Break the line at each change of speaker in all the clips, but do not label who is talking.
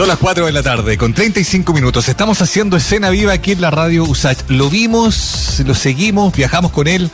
Son las 4 de la tarde, con 35 minutos. Estamos haciendo escena viva aquí en la radio USACH. Lo vimos, lo seguimos, viajamos con él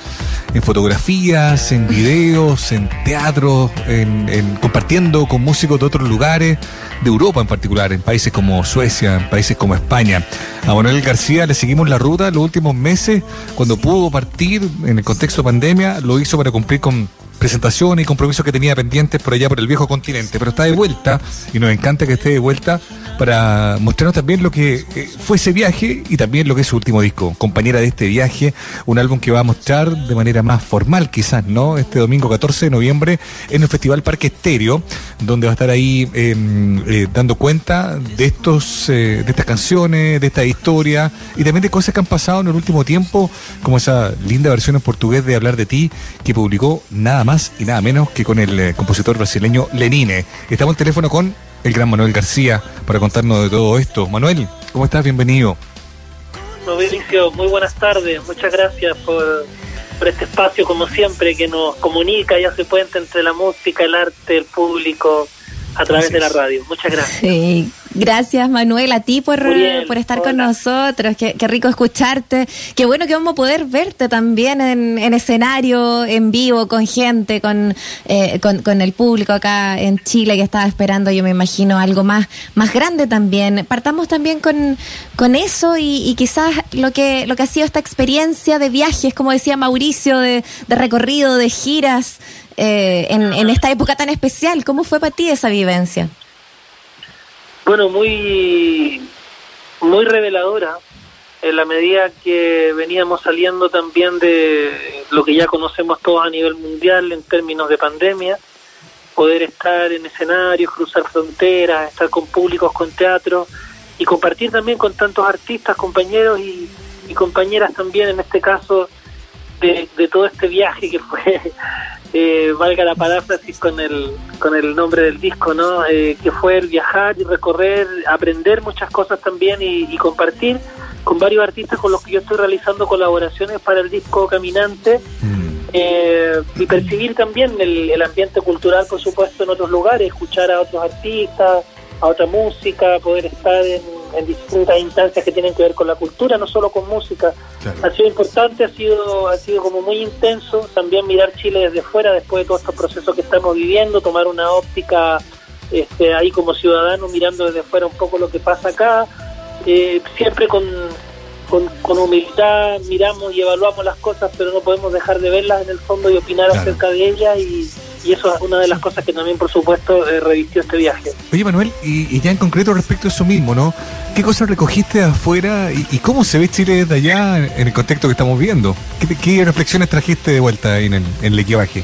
en fotografías, en videos, en teatro, en, compartiendo con músicos de otros lugares, de Europa en particular, en países como Suecia, en países como España. A Manuel García le seguimos la ruta los últimos meses, cuando pudo partir en el contexto de pandemia, lo hizo para cumplir con presentaciones y compromisos que tenía pendientes por allá por el viejo continente, pero está de vuelta y nos encanta que esté de vuelta para mostrarnos también lo que eh, fue ese viaje y también lo que es su último disco, compañera de este viaje, un álbum que va a mostrar de manera más formal quizás, ¿no? Este domingo 14 de noviembre en el Festival Parque Estéreo, donde va a estar ahí em, eh, dando cuenta de estos eh, de estas canciones, de esta historia y también de cosas que han pasado en el último tiempo, como esa linda versión en portugués de Hablar de ti que publicó nada más y nada menos que con el compositor brasileño Lenine. Estamos en teléfono con el gran Manuel García para contarnos de todo esto. Manuel, ¿cómo estás? Bienvenido.
Muy buenas tardes. Muchas gracias por, por este espacio, como siempre, que nos comunica y hace puente entre la música, el arte, el público, a través de la radio. Muchas gracias.
Sí, Gracias, Manuel, a ti por, por estar con nosotros. Qué, rico escucharte. Qué bueno que vamos a poder verte también en, escenario, en vivo, con gente, eh, con, con, el público acá en Chile que estaba esperando, yo me imagino, algo más, más grande también. Partamos también con, con eso y, quizás lo que, lo que ha sido esta experiencia de viajes, como decía Mauricio, de, recorrido, de giras. Eh, en, en esta época tan especial, ¿cómo fue para ti esa vivencia?
Bueno, muy, muy reveladora en la medida que veníamos saliendo también de lo que ya conocemos todos a nivel mundial en términos de pandemia, poder estar en escenarios, cruzar fronteras, estar con públicos, con teatro y compartir también con tantos artistas, compañeros y, compañeras también en este caso de, de todo este viaje que fue eh, valga la paráfrasis con el, con el nombre del disco, ¿no? Eh, que fue el viajar y recorrer, aprender muchas cosas también y, compartir con varios artistas con los que yo estoy realizando colaboraciones para el disco Caminante mm. eh, y percibir también el, el ambiente cultural, por supuesto, en otros lugares, escuchar a otros artistas, a otra música, poder estar en en distintas instancias que tienen que ver con la cultura, no solo con música. Ha sido importante, ha sido, ha sido como muy intenso también mirar Chile desde fuera, después de todos estos procesos que estamos viviendo, tomar una óptica este, ahí como ciudadano, mirando desde fuera un poco lo que pasa acá, eh, siempre con, con, humildad miramos y evaluamos las cosas, pero no podemos dejar de verlas en el fondo y opinar acerca de ellas y y eso es una de las cosas que también, por supuesto, eh, revistió este viaje.
Oye, Manuel, y, ya en concreto respecto a eso mismo, ¿no? ¿Qué cosas recogiste afuera y, cómo se ve Chile desde allá en, el contexto que estamos viendo? ¿Qué, reflexiones trajiste de vuelta ahí en el, en el equipaje?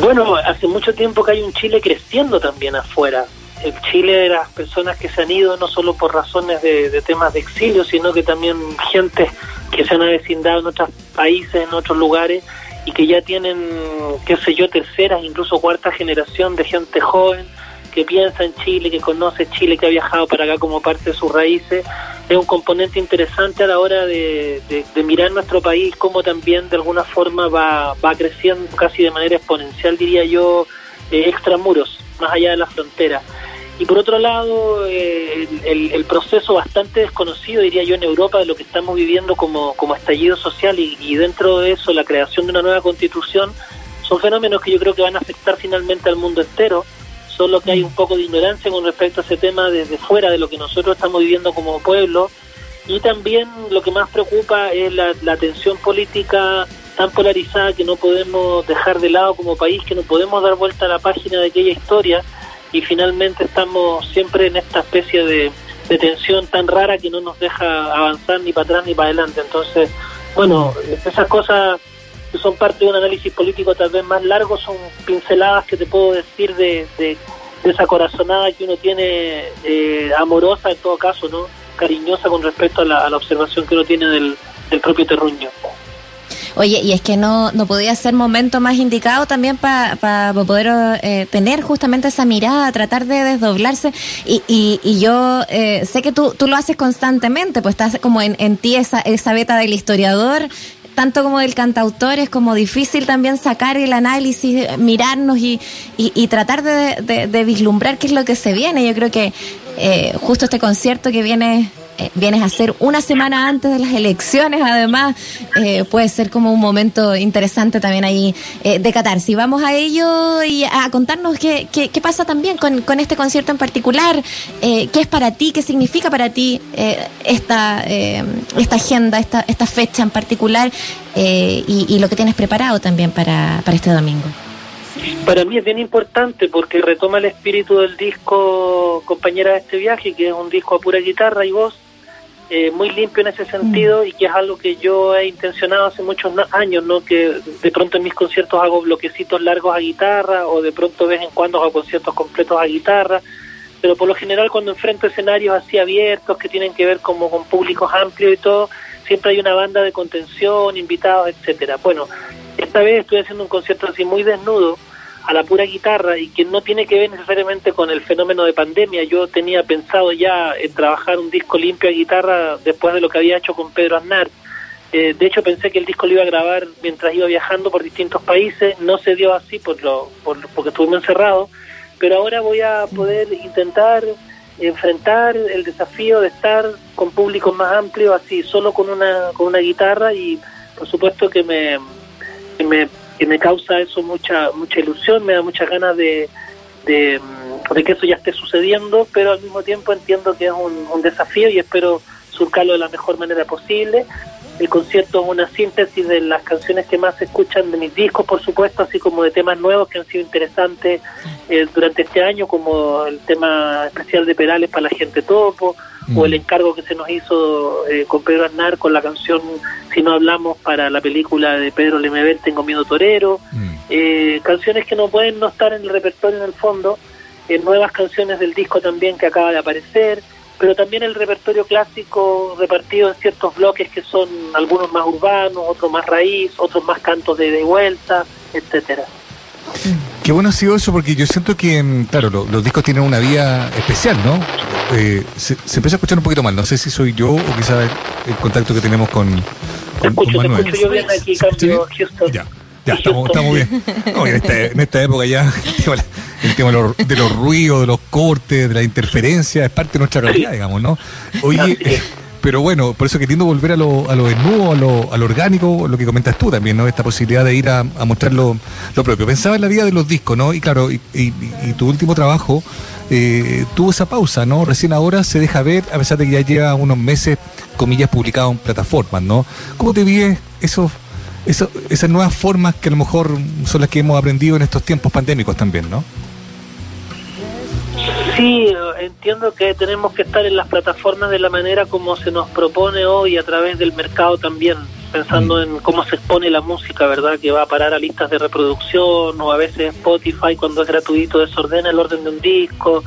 Bueno, hace mucho tiempo que hay un Chile creciendo también afuera. El Chile de las personas que se han ido no solo por razones de, de temas de exilio, sino que también gente que se han avecindado en otros países, en otros lugares, y que ya tienen, qué sé yo, tercera, incluso cuarta generación de gente joven que piensa en Chile, que conoce Chile, que ha viajado para acá como parte de sus raíces, es un componente interesante a la hora de, mirar nuestro país, como también de alguna forma va, va creciendo casi de manera exponencial, diría yo, eh, extramuros, más allá de la frontera. Y por otro lado, eh, el, proceso bastante desconocido, diría yo, en Europa de lo que estamos viviendo como, como estallido social y, dentro de eso la creación de una nueva constitución, son fenómenos que yo creo que van a afectar finalmente al mundo entero, solo que hay un poco de ignorancia con respecto a ese tema desde fuera de lo que nosotros estamos viviendo como pueblo. Y también lo que más preocupa es la, la tensión política tan polarizada que no podemos dejar de lado como país, que no podemos dar vuelta a la página de aquella historia y finalmente estamos siempre en esta especie de, tensión tan rara que no nos deja avanzar ni para atrás ni para adelante. Entonces, bueno, esas cosas que son parte de un análisis político tal vez más largo son pinceladas que te puedo decir de, esa corazonada que uno tiene eh, amorosa en todo caso, ¿no? cariñosa con respecto a la, a la observación que uno tiene del, del propio terruño.
Oye, y es que no, no podía ser momento más indicado también para poder eh, tener justamente esa mirada, tratar de desdoblarse. Y, y, y yo eh, sé que tú, tú lo haces constantemente, pues estás como en, en ti esa, esa beta del historiador, tanto como del cantautor, es como difícil también sacar el análisis, mirarnos y, y, tratar de, de, vislumbrar qué es lo que se viene. Yo creo que justo este concierto que viene eh, vienes a ser una semana antes de las elecciones, además, eh, puede ser como un momento interesante también ahí eh, de Qatar. Si vamos a ello y a contarnos qué, qué, pasa también con, con, este concierto en particular, qué es para ti, qué significa para ti esta, esta agenda, esta, esta fecha en particular y, y, lo que tienes preparado también para, para este domingo.
Para mí es bien importante porque retoma el espíritu del disco Compañera de este viaje, que es un disco a pura guitarra y voz, eh, muy limpio en ese sentido mm. y que es algo que yo he intencionado hace muchos años, ¿no? Que de pronto en mis conciertos hago bloquecitos largos a guitarra o de pronto de vez en cuando hago conciertos completos a guitarra, pero por lo general cuando enfrento escenarios así abiertos que tienen que ver como con públicos amplios y todo, siempre hay una banda de contención, invitados, etcétera. Bueno, esta vez estoy haciendo un concierto así muy desnudo a la pura guitarra y que no tiene que ver necesariamente con el fenómeno de pandemia. Yo tenía pensado ya en trabajar un disco limpio a guitarra después de lo que había hecho con Pedro Aznar. Eh, de hecho pensé que el disco lo iba a grabar mientras iba viajando por distintos países, no se dio así por lo, por, porque estuvimos encerrados, pero ahora voy a poder intentar enfrentar el desafío de estar con públicos más amplios, así solo con una, con una guitarra y por supuesto que me que me causa eso mucha mucha ilusión, me da muchas ganas de, de, mm, que eso ya esté sucediendo, pero al mismo tiempo entiendo que es un, desafío y espero surcarlo de la mejor manera posible. El concierto es una síntesis de las canciones que más se escuchan de mis discos, por supuesto, así como de temas nuevos que han sido interesantes eh, durante este año, como el tema especial de Perales para la gente topo, o el encargo que se nos hizo eh, con Pedro Aznar con la canción Si no hablamos para la película de Pedro Lemebel Tengo miedo torero, mm. eh, canciones que no pueden no estar en el repertorio en el fondo, eh, nuevas canciones del disco también que acaba de aparecer, pero también el repertorio clásico repartido en ciertos bloques que son algunos más urbanos, otros más raíz, otros más cantos de, de vuelta, etcétera.
Qué bueno ha sido eso porque yo siento que, mm, claro, los discos tienen una vía especial, ¿no? Eh, se, se, empieza a escuchar un poquito mal, no sé si soy yo o quizás el, contacto que tenemos con,
con, escucho, con Manuel. Te escucho yo bien aquí, cambio Houston.
Ya. Ya, estamos, estamos bien. No, en, esta, en, esta, época ya el tema, de, los, de, los, ruidos, de los cortes, de la interferencia, es parte de nuestra realidad, digamos, ¿no? Oye, pero bueno, por eso queriendo volver a lo, a lo desnudo, a lo, a lo orgánico, lo que comentas tú también, ¿no? Esta posibilidad de ir a, a mostrar lo, propio. Pensaba en la vida de los discos, ¿no? Y claro, y, y, tu último trabajo eh, tuvo esa pausa, ¿no? Recién ahora se deja ver, a pesar de que ya lleva unos meses, comillas, publicado en plataformas, ¿no? ¿Cómo te vives esos, esos, esas nuevas formas que a lo mejor son las que hemos aprendido en estos tiempos pandémicos también, ¿no?
Sí, entiendo que tenemos que estar en las plataformas de la manera como se nos propone hoy a través del mercado también, pensando mm. en cómo se expone la música, ¿verdad? Que va a parar a listas de reproducción o a veces Spotify cuando es gratuito desordena el orden de un disco,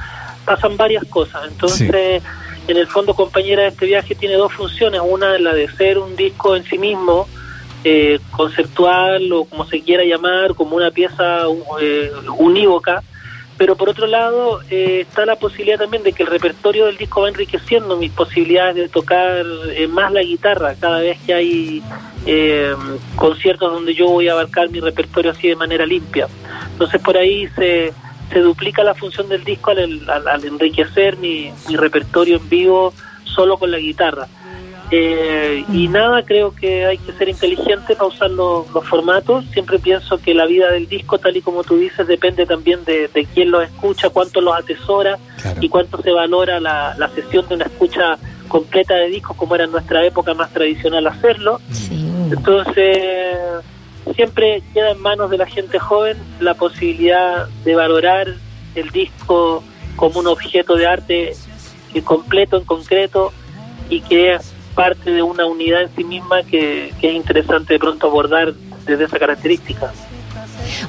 pasan varias cosas. Entonces, en el fondo, compañera, este viaje tiene dos funciones, una es la de ser un disco en sí mismo, eh, conceptual o como se quiera llamar, como una pieza eh, unívoca, pero por otro lado eh, está la posibilidad también de que el repertorio del disco va enriqueciendo mis posibilidades de tocar eh, más la guitarra cada vez que hay eh, conciertos donde yo voy a abarcar mi repertorio así de manera limpia. Entonces por ahí se, se duplica la función del disco al, enriquecer mi repertorio en vivo solo con la guitarra. Eh, y nada, creo que hay que ser inteligente para usar los, formatos. Siempre pienso que la vida del disco, tal y como tú dices, depende también de, quién lo escucha, cuánto los atesora y cuánto se valora la, sesión de una escucha completa de discos, como era en nuestra época más tradicional hacerlo. Entonces, siempre queda en manos de la gente joven la posibilidad de valorar el disco como un objeto de arte completo, en concreto, y que es parte de una unidad en sí misma que, que es interesante de pronto abordar desde esa característica.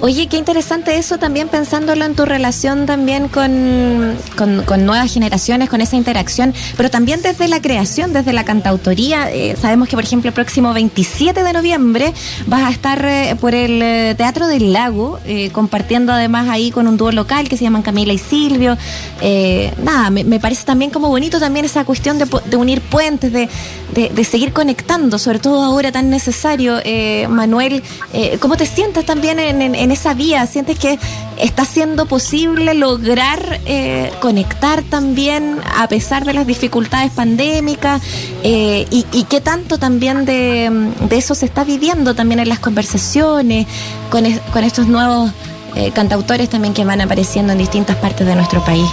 Oye, qué interesante eso también pensándolo en tu relación también con, con, nuevas generaciones, con esa interacción, pero también desde la creación, desde la cantautoría. Eh, sabemos que, por ejemplo, el próximo 27 de noviembre vas a estar eh, por el eh, Teatro del Lago, compartiendo además ahí con un dúo local que se llaman Camila y Silvio. nada, me, parece también como bonito también esa cuestión de, unir puentes, de, de, seguir conectando, sobre todo ahora tan necesario. Manuel, ¿cómo te sientes también en en esa vía? ¿Sientes que está siendo posible lograr eh, conectar también a pesar de las dificultades pandémicas? Eh, y, qué tanto también de, eso se está viviendo también en las conversaciones con, con estos nuevos eh, cantautores también que van apareciendo en distintas partes de nuestro país?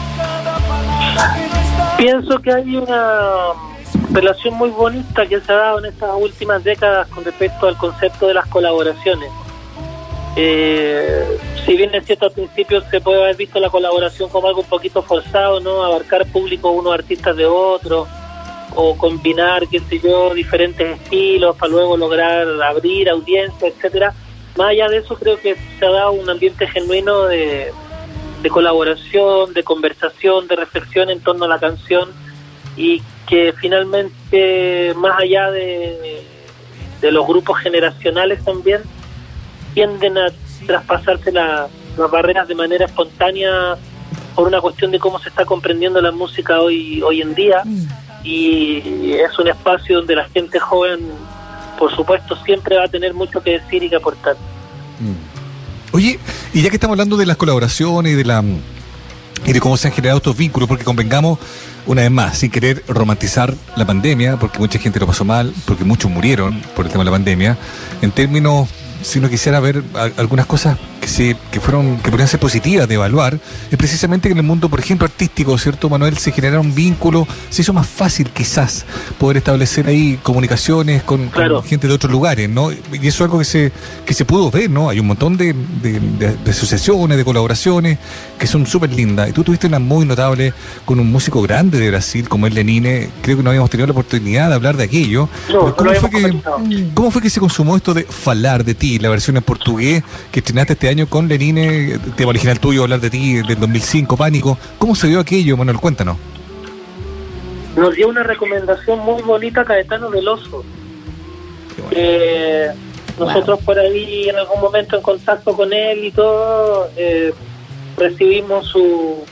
Pienso que hay una relación muy bonita que se ha dado en estas últimas décadas con respecto al concepto de las colaboraciones. Eh, si bien es cierto al principio se puede haber visto la colaboración como algo un poquito forzado, ¿no? Abarcar público unos artistas de otros o combinar, qué sé yo, diferentes estilos para luego lograr abrir audiencia, etcétera. Más allá de eso creo que se ha dado un ambiente genuino de, colaboración, de conversación, de reflexión en torno a la canción y que finalmente, más allá de los grupos generacionales también, tienden a traspasarse las barreras de manera espontánea por una cuestión de cómo se está comprendiendo la música hoy, hoy en día y es un espacio donde la gente joven, por supuesto, siempre va a tener mucho que decir y que aportar.
Mm. Oye, y ya que estamos hablando de las colaboraciones de la y de cómo se han generado estos vínculos, porque convengamos una vez más, sin querer romantizar la pandemia, porque mucha gente lo pasó mal, porque muchos murieron por el tema de la pandemia, en términos si uno quisiera ver algunas cosas que se que fueron que podrían ser positivas de evaluar es precisamente que en el mundo por ejemplo artístico cierto Manuel se generaron vínculos se hizo más fácil quizás poder establecer ahí comunicaciones con, gente de otros lugares no y eso es algo que se que se pudo ver no hay un montón de, de, asociaciones de colaboraciones que son súper lindas y tú tuviste una muy notable con un músico grande de Brasil como el Lenine. Creo que no habíamos tenido la oportunidad de hablar de aquello. ¿cómo, fue que, ¿cómo fue que se consumó esto de falar de ti la versión en portugués que estrenaste este año con Lenine, tema original tuyo, hablar de ti del 2005, Pánico. ¿Cómo se dio aquello, Manuel? Cuéntanos.
Nos dio una recomendación muy bonita Caetano Veloso. Eh, nosotros por ahí en algún momento en contacto con él y todo, eh, recibimos su,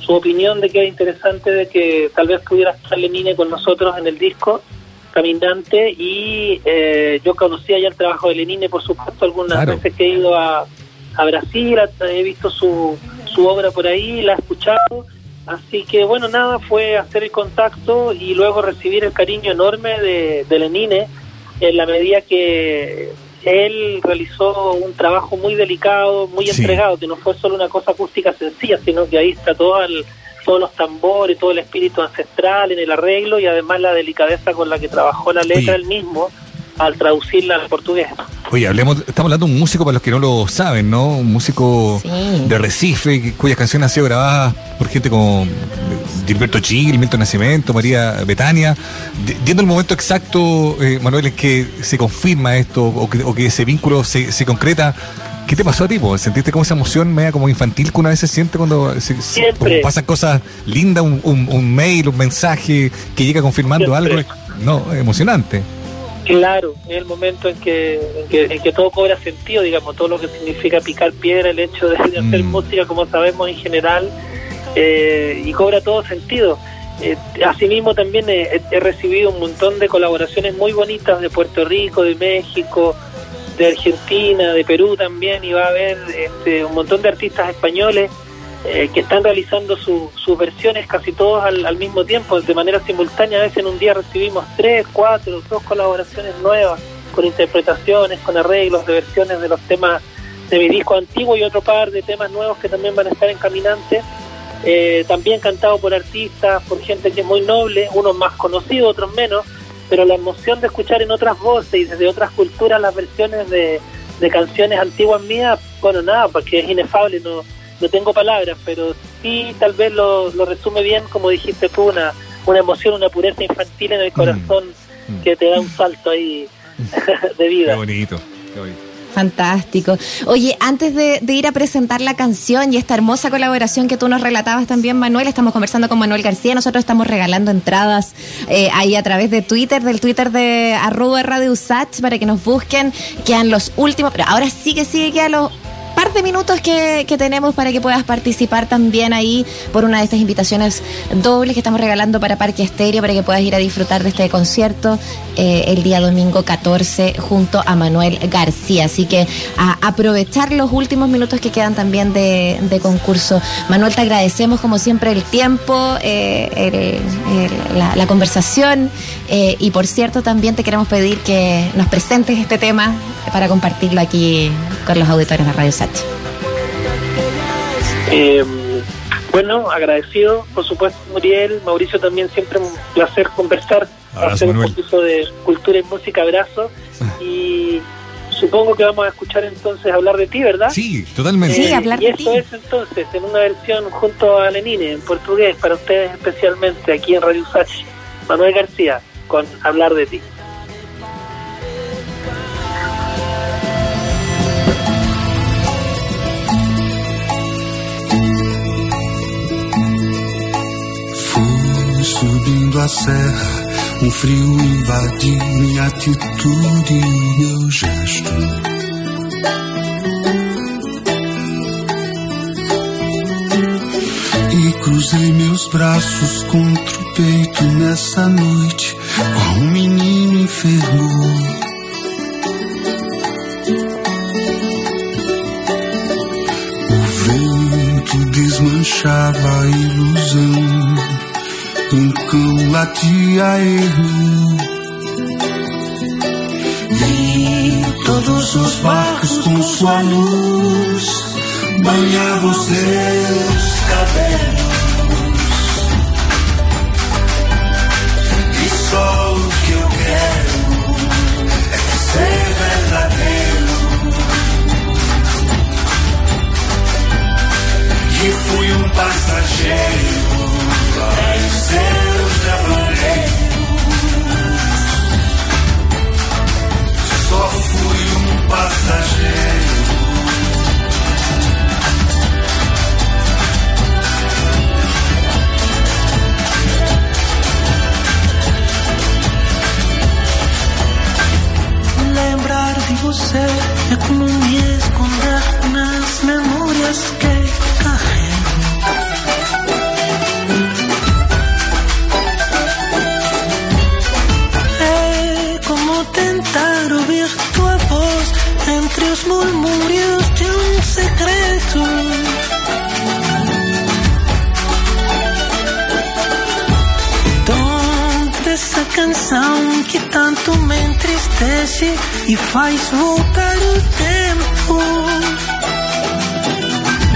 su opinión de que era interesante de que tal vez pudiera estar Lenine con nosotros en el disco caminante y eh, yo conocía ya el trabajo de Lenine, por supuesto, algunas veces que he ido a, a Brasil, he visto su, su obra por ahí, la he escuchado, así que bueno, nada, fue hacer el contacto y luego recibir el cariño enorme de, de Lenine en la medida que él realizó un trabajo muy delicado, muy entregado, que no fue solo una cosa acústica sencilla, sino que ahí está todo el todos los tambores, todo el espíritu ancestral en el arreglo y además la delicadeza con la que trabajó la letra él mismo al traducirla al portugués.
Oye, hablemos, estamos hablando de un músico para los que no lo saben, ¿no? Un músico de Recife, cuyas canciones han sido grabadas por gente como Gilberto Gil, Milton Nacimiento, María Betania. Viendo el momento exacto, eh, Manuel, en que se confirma esto o que, ese vínculo se, se concreta, ¿Qué te pasó a ti? ¿Sentiste como esa emoción media como infantil que una vez se siente cuando se, pasan cosas lindas, un, un, mail, un mensaje que llega confirmando algo? No, emocionante.
Claro, es el momento en que, en que, todo cobra sentido, digamos, todo lo que significa picar piedra, el hecho de, hacer mm. música, como sabemos en general, eh, y cobra todo sentido. Eh, asimismo, también he, recibido un montón de colaboraciones muy bonitas de Puerto Rico, de México, de Argentina, de Perú también, y va a haber este, un montón de artistas españoles eh, que están realizando sus versiones casi todos al, mismo tiempo, de manera simultánea. A veces en un día recibimos tres, cuatro, dos colaboraciones nuevas, con interpretaciones, con arreglos de versiones de los temas de mi disco antiguo y otro par de temas nuevos que también van a estar en Caminante. Eh, también cantado por artistas, por gente que es muy noble, unos más conocidos, otros menos, pero la emoción de escuchar en otras voces y desde otras culturas las versiones de, canciones antiguas mías, bueno, nada, porque es inefable, no, no tengo palabras, pero sí tal vez lo, lo resume bien, como dijiste tú, una, una emoción, una pureza infantil en el mm. corazón mm. que te da un salto ahí de vida.
Qué bonito, qué bonito.
Fantástico. Oye, antes de, ir a presentar la canción y esta hermosa colaboración que tú nos relatabas también, Manuel, estamos conversando con Manuel García. Nosotros estamos regalando entradas eh, ahí a través de Twitter, del Twitter de arroba Radio Usach, para que nos busquen. Quedan los últimos, pero ahora sí que sigue, quedan los par de minutos que, tenemos para que puedas participar también ahí por una de estas invitaciones dobles que estamos regalando para Parque Estéreo, para que puedas ir a disfrutar de este concierto eh, el día domingo 14 junto a Manuel García. Así que a aprovechar los últimos minutos que quedan también de, concurso. Manuel, te agradecemos como siempre el tiempo, eh, la, conversación eh, y por cierto también te queremos pedir que nos presentes este tema para compartirlo aquí con los auditores de Radio Sachi.
Eh, bueno, agradecido, por supuesto, Muriel, Mauricio también, siempre un placer conversar, hacer un poquito de cultura y música, abrazo. Y supongo que vamos a escuchar entonces hablar de ti, ¿verdad?
Sí, totalmente.
Sí, hablar
y esto es entonces en una versión junto a Lenine, en portugués, para ustedes especialmente, aquí en Radio Sachi. Manuel García, con Hablar de ti.
A serra, um frio invadiu minha atitude e meu gesto. E cruzei meus braços contra o peito nessa noite, com um menino enfermo. O vento desmanchava a ilusão cão latia erro. Vi todos os barcos com sua luz banhavam seus cabelos. E só o que eu quero é ser verdadeiro. Que fui um passageiro acontece e faz voltar o tempo.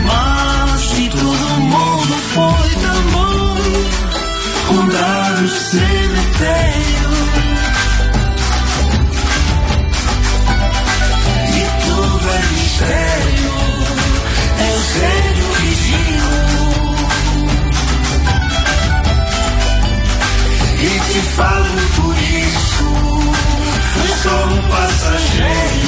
Mas se todo mundo foi tão bom, rondar o cemitério. E tudo é mistério, é o sério vigio. E te falo por isso passageiro.